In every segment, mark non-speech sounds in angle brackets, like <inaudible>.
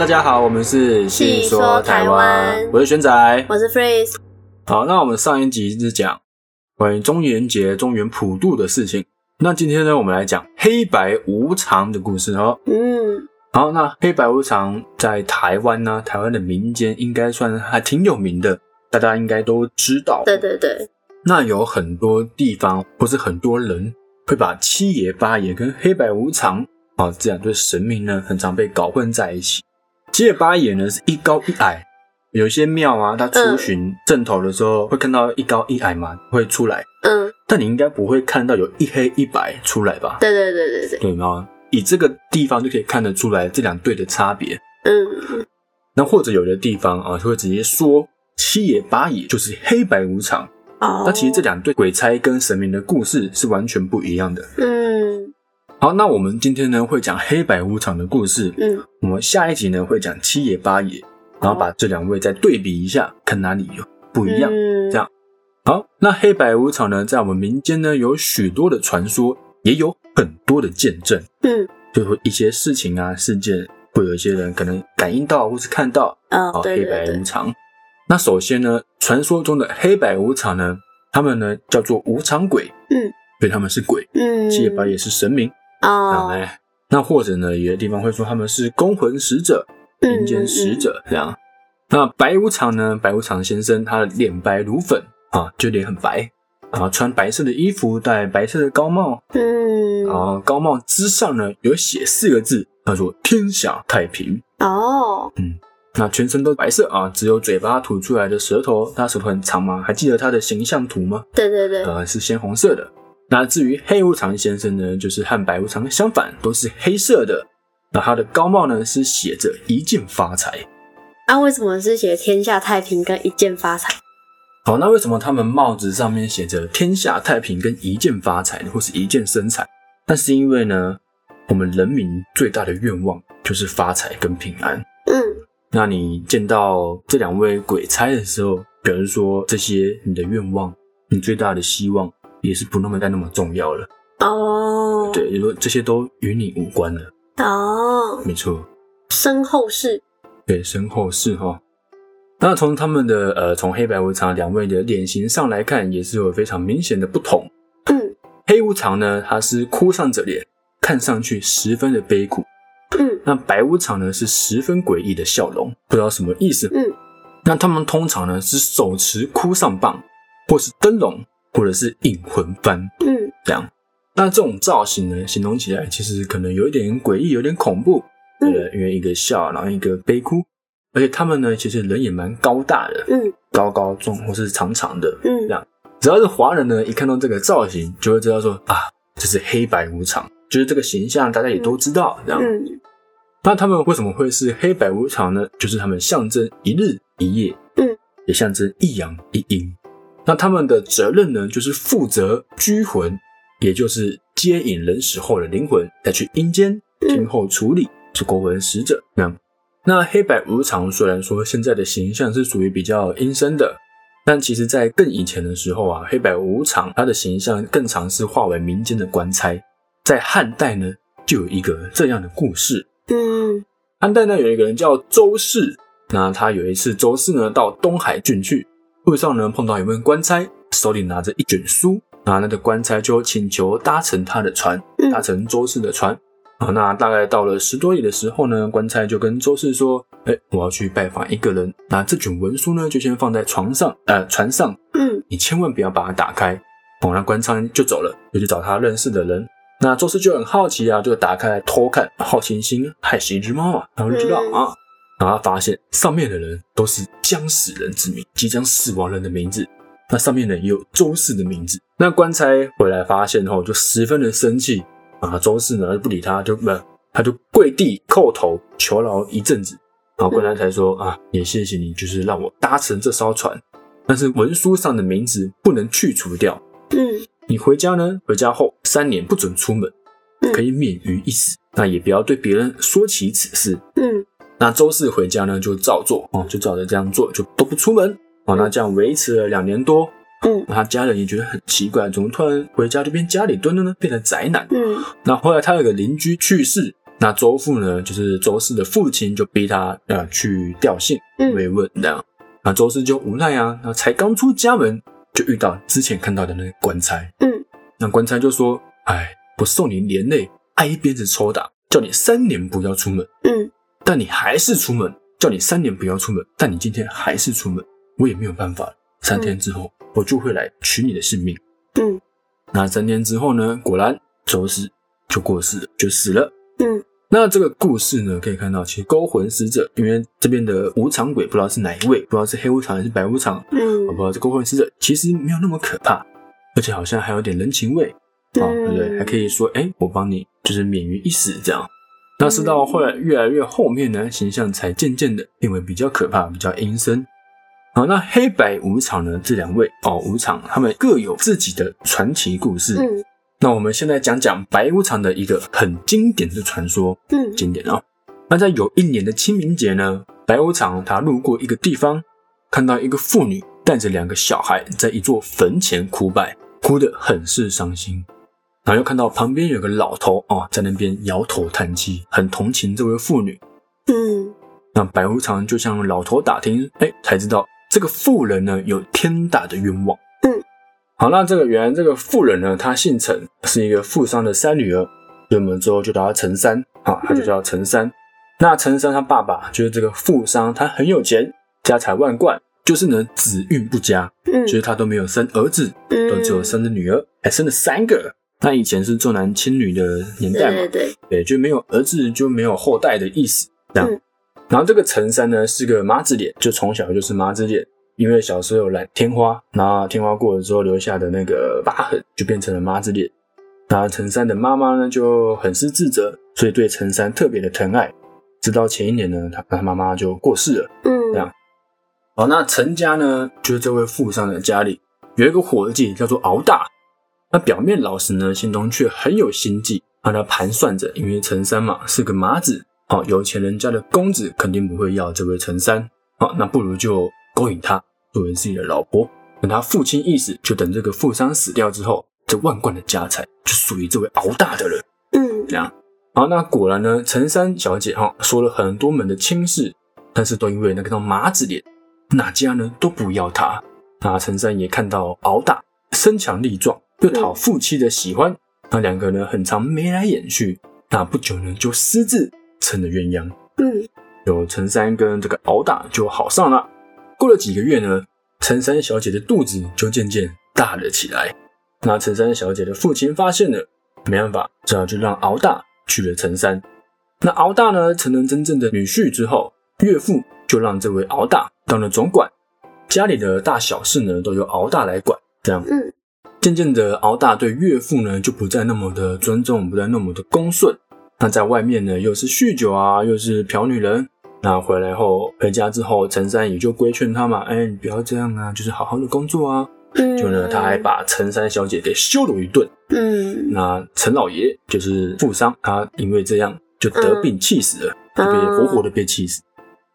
大家好，我们是细说台湾我是玄仔。我是 Freeze。好，那我们上一集是讲关于中元节、中元普渡的事情。那今天呢，我们来讲黑白无常的故事哦。嗯，好，那黑白无常在台湾呢，台湾的民间应该算还挺有名的，大家应该都知道。对对对，那有很多地方或是很多人会把七爷八爷跟黑白无常啊这两对神明呢，很常被搞混在一起。七爷八爷呢是一高一矮，有一些庙啊，它出巡正头的时候会看到一高一矮嘛，会出来。嗯，但你应该不会看到有一黑一白出来吧？对对对对对，对吗？以这个地方就可以看得出来这两对的差别。嗯，那或者有的地方啊，就会直接说七爷八爷就是黑白无常。哦，那其实这两对鬼差跟神明的故事是完全不一样的。嗯好，那我们今天呢会讲黑白无常的故事，嗯，我们下一集呢会讲七爷八爷，然后把这两位再对比一下，看哪里有不一样。嗯。这样。好，那黑白无常呢，在我们民间呢有许多的传说，也有很多的见证，嗯，就是一些事情啊事件，会有一些人可能感应到或是看到哦，啊黑白无，常。那首先呢，传说中的黑白无常呢，他们呢叫做无常鬼，嗯，所以他们是鬼，嗯，七爷八爷是神明。啊，哦，哎，那或者呢，有的地方会说他们是公魂使者、嗯民间使者这样。那白无常呢？白无常先生他的脸白如粉啊，就脸很白，然后穿白色的衣服，戴白色的高帽，嗯，然后高帽之上呢有写四个字，叫做“天下太平哦，”。嗯那全身都白色啊，只有嘴巴吐出来的舌头，他舌头很长吗？还记得他的形象图吗？对对对，呃，是鲜红色的。那至于黑无常先生呢，就是和白无常相反，都是黑色的。那他的高帽呢是写着一键发财。啊，为什么是写天下太平跟一键发财？好，那为什么他们帽子上面写着天下太平跟一键发财呢，或是一键生财？那是因为呢，我们人民最大的愿望就是发财跟平安。嗯那你见到这两位鬼差的时候，表示说这些你的愿望，你最大的希望也是不那么再那么重要了。哦，对，也说这些都与你无关了。哦，没错，身后事，对，身后事哈。那从他们的呃，从黑白无常两位的脸型上来看，也是有非常明显的不同。嗯黑无常呢，他是哭丧着脸，看上去十分的悲苦；嗯那白无常呢，是十分诡异的笑容，不知道什么意思。嗯那他们通常呢是手持哭丧棒，或是灯笼，或者是引魂幡嗯这样。那这种造型呢，形容起来其实可能有一点诡异，有点恐怖。对不对？因为一个笑，然后一个悲哭，而且他们呢，其实人也蛮高大的，嗯高高重或是长长的。嗯这样只要是华人呢，一看到这个造型，就会知道说啊，这是黑白无常，就是这个形象，大家也都知道。这样，嗯那他们为什么会是黑白无常呢？就是他们象征一日一夜，嗯，也象征一阳一阴。那他们的责任呢，就是负责拘魂，也就是接引人死后的灵魂再去阴间听候处理，是国魂使者。那，那黑白无常虽然说现在的形象是属于比较阴森的，但其实在更以前的时候啊，黑白无常他的形象更常是化为民间的官差。在汉代呢，就有一个这样的故事。嗯汉代呢有一个人叫周氏，那他有一次周氏呢到东海郡去，路上呢碰到一位官差，手里拿着一卷书，那那个官差就请求搭乘他的船，嗯搭乘周氏的船。啊，那大概到了十多里的时候呢，官差就跟周氏说：“哎，我要去拜访一个人，那这卷文书呢就先放在床上，呃，船上，嗯你千万不要把它打开。”哦，那官差就走了，就去找他认识的人。那周氏就很好奇啊，就打开来偷看，好奇心害死一只猫啊，然后就知道嗯啊，然后他发现上面的人都是将死人之名，即将死亡人的名字。那上面呢也有周氏的名字。那官差回来发现后，就十分的生气啊。周氏呢不理他，就不，他就跪地叩头求饶一阵子。然后官差才说啊，也谢谢你，就是让我搭乘这艘船，但是文书上的名字不能去除掉。嗯你回家呢，回家后三年不准出门，嗯可以免于一死。那也不要对别人说起此事。嗯那周四回家呢，就照做哦，就照着这样做，就都不出门哦。那这样维持了两年多，嗯那他家人也觉得很奇怪，怎么突然回家就变家里蹲了呢？变成宅男。嗯那后来他有个邻居去世，那周父呢，就是周四的父亲，就逼他呃去吊信嗯慰问这样。那周四就无奈啊，那才刚出家门，就遇到之前看到的那个官差。嗯那官差就说：“哎，我受你连累，挨一鞭子抽打，叫你三年不要出门，嗯但你还是出门；叫你三年不要出门，但你今天还是出门，我也没有办法。三天之后，我就会来取你的性命。”嗯那三天之后呢，果然周氏就过世了，就死了。嗯那这个故事呢，可以看到，其实勾魂使者，因为这边的无常鬼不知道是哪一位，不知道是黑无常还是白无常，嗯我不嗯知道这勾魂使者其实没有那么可怕，而且好像还有点人情味啊，对不对？还可以说，哎，我帮你就是免于一死这样。那是到后来越来越后面呢，形象才渐渐的变为比较可怕、比较阴森。好，那黑白无常呢，这两位哦，无常他们各有自己的传奇故事。嗯那我们现在讲讲白无常的一个很经典的传说，嗯经典哦。那在有一年的清明节呢，白无常他路过一个地方，看到一个妇女带着两个小孩在一座坟前哭拜，哭得很是伤心。然后又看到旁边有个老头啊，在那边摇头叹气，很同情这位妇女。嗯那白无常就向老头打听，哎，才知道这个妇人呢有天大的冤枉。嗯，好，那这个原来这个妇人呢，她姓陈，是一个富商的三女儿，所以我们之后就叫她陈三啊，她就叫陈三。那陈三他爸爸就是这个富商，他很有钱，家财万贯，就是呢子运不佳，嗯，就是他都没有生儿子，都只有生的女儿，还生了三个。那以前是重男轻女的年代嘛，对对对，对，就没有儿子就没有后代的意思，这样。嗯然后这个陈三呢是个麻子脸，就从小就是麻子脸，因为小时候有染天花，然后天花过了之后留下的那个疤痕，就变成了麻子脸。那陈三的妈妈呢就很是自责，所以对陈三特别的疼爱。直到前一年呢，他他妈妈就过世了。嗯这样好，那陈家呢，就是这位富商的家里有一个伙计叫做敖大，那表面老实呢，心中却很有心计，让他盘算着，因为陈三嘛是个麻子，好、有钱人家的公子肯定不会要这位陈三，好、那不如就勾引他作为自己的老婆，等他父亲一死，就等这个富商死掉之后，这万贯的家财就属于这位敖大的了。嗯这样。好，那果然呢，陈三小姐哈、说了很多门的亲事，但是都因为那个麻子脸，哪家呢都不要她。那陈三也看到敖大身强力壮，又讨父妻的喜欢，那两个呢很常眉来眼去。那不久呢就私自成了鸳鸯，嗯有陈三跟这个敖大就好上了。过了几个月呢，陈三小姐的肚子就渐渐大了起来。那陈三小姐的父亲发现了，没办法，只好就让敖大娶了陈三。那敖大呢，成了真正的女婿之后，岳父就让这位敖大当了总管，家里的大小事呢都由敖大来管。这样，嗯渐渐的，敖大对岳父呢就不再那么的尊重，不再那么的恭顺。那在外面呢，又是酗酒啊，又是嫖女人。那回来后，回家之后，陈三也就规劝他嘛，哎，你不要这样啊，就是好好的工作啊。嗯，就呢，他还把陈三小姐给羞辱一顿。嗯那陈老爷就是富商，他因为这样就得病气死了，就被嗯活活的被气死。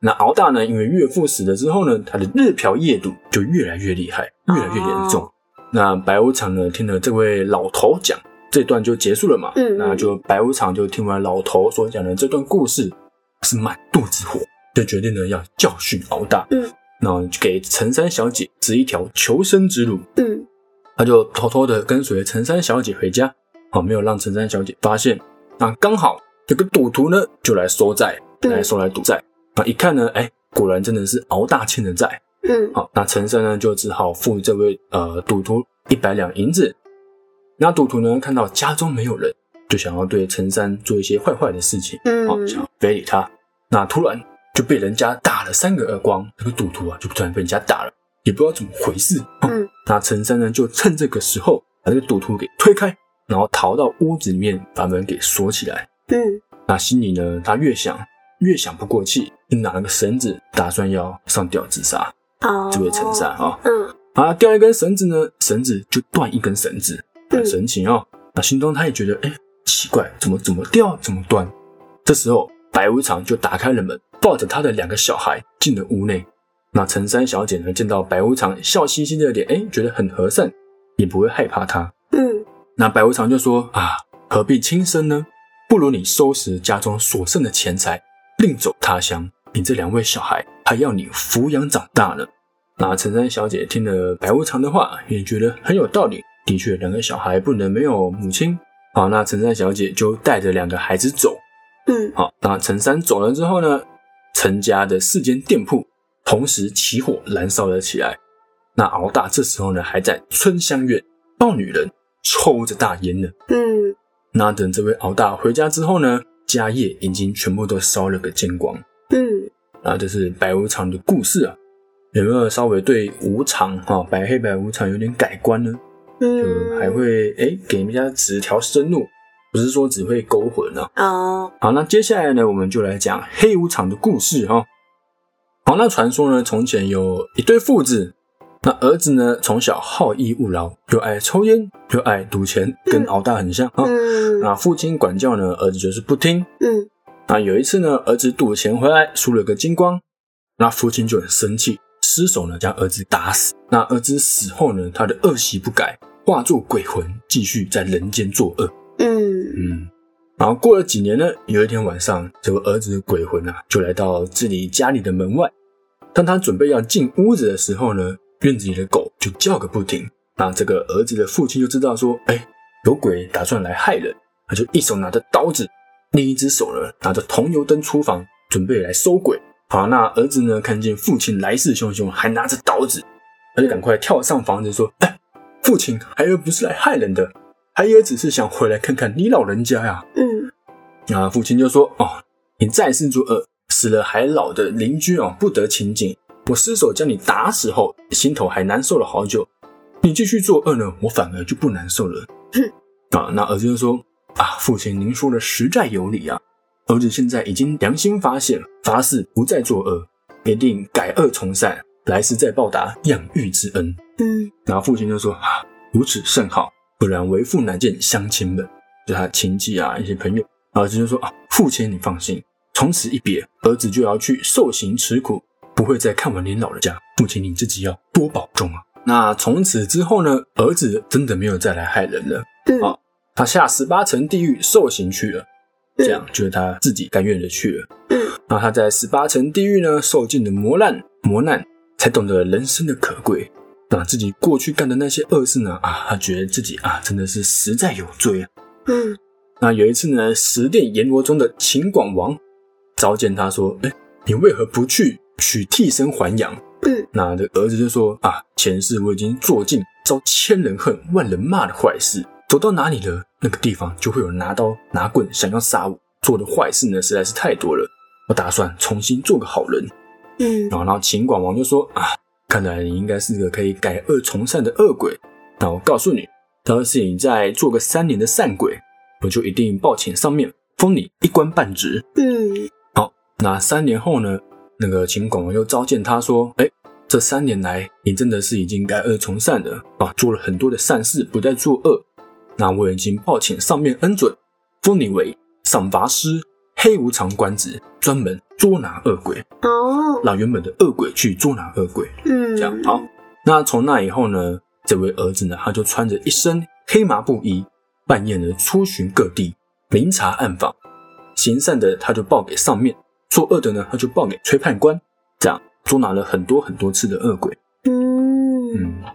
那敖大呢，因为岳父死了之后呢，他的日嫖夜赌就越来越厉害，越来越严重。那白无常呢，听了这位老头讲，这段就结束了嘛。嗯嗯那就白无常就听完老头所讲的这段故事，是满肚子火，就决定呢要教训敖大。嗯，那给陈三小姐指一条求生之路。嗯他就偷偷的跟随陈三小姐回家，好，没有让陈三小姐发现。那刚好这个赌徒呢，就来收债，嗯来收来赌债。那一看呢，哎，果然真的是敖大欠的债。嗯好，那陈三呢就只好付这位呃赌徒一百两银子。那赌徒呢看到家中没有人，就想要对陈三做一些坏坏的事情，好，嗯想要非礼他。那突然就被人家打了三个耳光，这个赌徒啊就突然被人家打了，也不知道怎么回事。哦嗯 <laughs> 那陈三呢就趁这个时候把这个赌徒给推开，然后逃到屋子里面，把门给锁起来。嗯那心里呢，他越想越想不过气，就拿了个绳子，打算要上吊自杀。哦，这位陈三啊，嗯啊，掉一根绳子呢，绳子就断一根绳子，很嗯神奇哦。那心中他也觉得，哎，奇怪，怎么怎么掉，怎么断？这时候，白无常就打开了门，抱着他的两个小孩进了屋内。那陈三小姐呢，见到白无常笑嘻嘻的脸，哎，觉得很和善，也不会害怕他。嗯那白无常就说啊，何必轻生呢？不如你收拾家中所剩的钱财，另走他乡。你这两位小孩还要你抚养长大呢。那陈三小姐听了白无常的话，也觉得很有道理。的确，两个小孩不能没有母亲。好，那陈三小姐就带着两个孩子走。嗯，好，那陈三走了之后呢，陈家的四间店铺同时起火燃烧了起来。那敖大这时候呢，还在春香院抱女人，抽着大烟呢。嗯，那等这位敖大回家之后呢，家业已经全部都烧了个精光。嗯，那这是白无常的故事啊，有没有稍微对无常哈白黑白无常有点改观呢？就嗯，还会哎给人家指条生路，不是说只会勾魂啊。哦，好，那接下来呢，我们就来讲黑无常的故事哈。好，那传说呢，从前有一对父子，那儿子呢从小好逸恶劳，又爱抽烟，又爱赌钱，跟敖大很像哈。嗯那父亲管教呢，儿子就是不听。嗯那有一次呢，儿子赌钱回来输了个精光，那父亲就很生气，失手呢将儿子打死。那儿子死后呢，他的恶习不改，化作鬼魂，继续在人间作恶。嗯嗯，然后过了几年呢，有一天晚上，这个儿子的鬼魂啊，就来到自己家里的门外。当他准备要进屋子的时候呢，院子里的狗就叫个不停。那这个儿子的父亲就知道说，哎，有鬼打算来害人，他就一手拿着刀子，另一只手呢拿着铜油灯出房，准备来收鬼。好，那儿子呢看见父亲来势汹汹，还拿着刀子，他就赶快跳上房子说，哎，父亲孩儿不是来害人的，孩儿只是想回来看看你老人家呀。嗯那父亲就说：“哦，你再次作恶，死了还老的邻居哦，不得清净。我失手将你打死后，心头还难受了好久。你继续作恶呢，我反而就不难受了。”啊，那儿子就说：“啊，父亲，您说的实在有理啊。儿子现在已经良心发现，发誓不再作恶，一定改恶从善，来世再报答养育之恩。”嗯然后父亲就说：“啊，如此甚好，不然为父难见乡亲们，就他亲戚啊，一些朋友。”儿子就说：“啊，父亲你放心，从此一别，儿子就要去受刑吃苦，不会再看望您老人家。父亲你自己要多保重啊。”那从此之后呢，儿子真的没有再来害人了，嗯好他下十八层地狱受刑去了，这样就是他自己甘愿的去了。嗯那他在十八层地狱呢，受尽了磨难，磨难才懂得人生的可贵。那自己过去干的那些恶事呢，啊，他觉得自己啊，真的是实在有罪啊。嗯那有一次呢，十殿阎罗中的秦广王召见他说：“哎，你为何不去取替身还阳？”嗯那这儿子就说：“啊，前世我已经做尽遭千人恨、万人骂的坏事，走到哪里了，那个地方就会有人拿刀拿棍想要杀我。做的坏事呢，实在是太多了。我打算重新做个好人。”嗯然后，然后秦广王就说：“啊，看来你应该是个可以改恶从善的恶鬼。那我告诉你，要是你再做个三年的善鬼，我就一定报请上面封你一官半职。嗯好那三年后呢，那个秦广王又召见他说：‘哎，这三年来你真的是已经改恶从善了啊，做了很多的善事，不再作恶。那我已经报请上面恩准，封你为赏罚师黑无常官职，专门捉拿恶鬼。’哦让原本的恶鬼去捉拿恶鬼。嗯这样好。那从那以后呢，这位儿子呢，他就穿着一身黑麻布衣，半夜呢出巡各地，明察暗访。行善的他就报给上面，作恶的呢他就报给崔判官，这样捉拿了很多很多次的恶鬼。嗯嗯，好，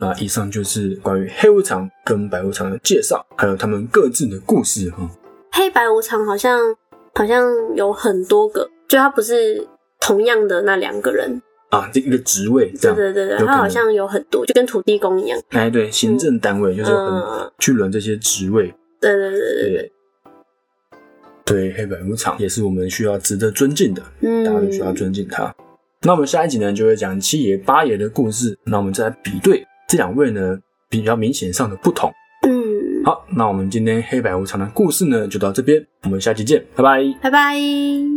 那以上就是关于黑无常跟白无常的介绍，还有他们各自的故事哈。黑白无常好像好像有很多个，就他不是同样的那两个人。啊，这一个职位这样，对对对对，他好像有很多，就跟土地公一样。哎，对，行政单位就是很嗯去轮这些职位。对对对对对，对，对，黑白无常也是我们需要值得尊敬的，嗯，大家都需要尊敬他。那我们下一集呢，就会讲七爷八爷的故事。那我们再来比对这两位呢比较明显上的不同。嗯，好，那我们今天黑白无常的故事呢，就到这边，我们下期见，拜拜。拜拜。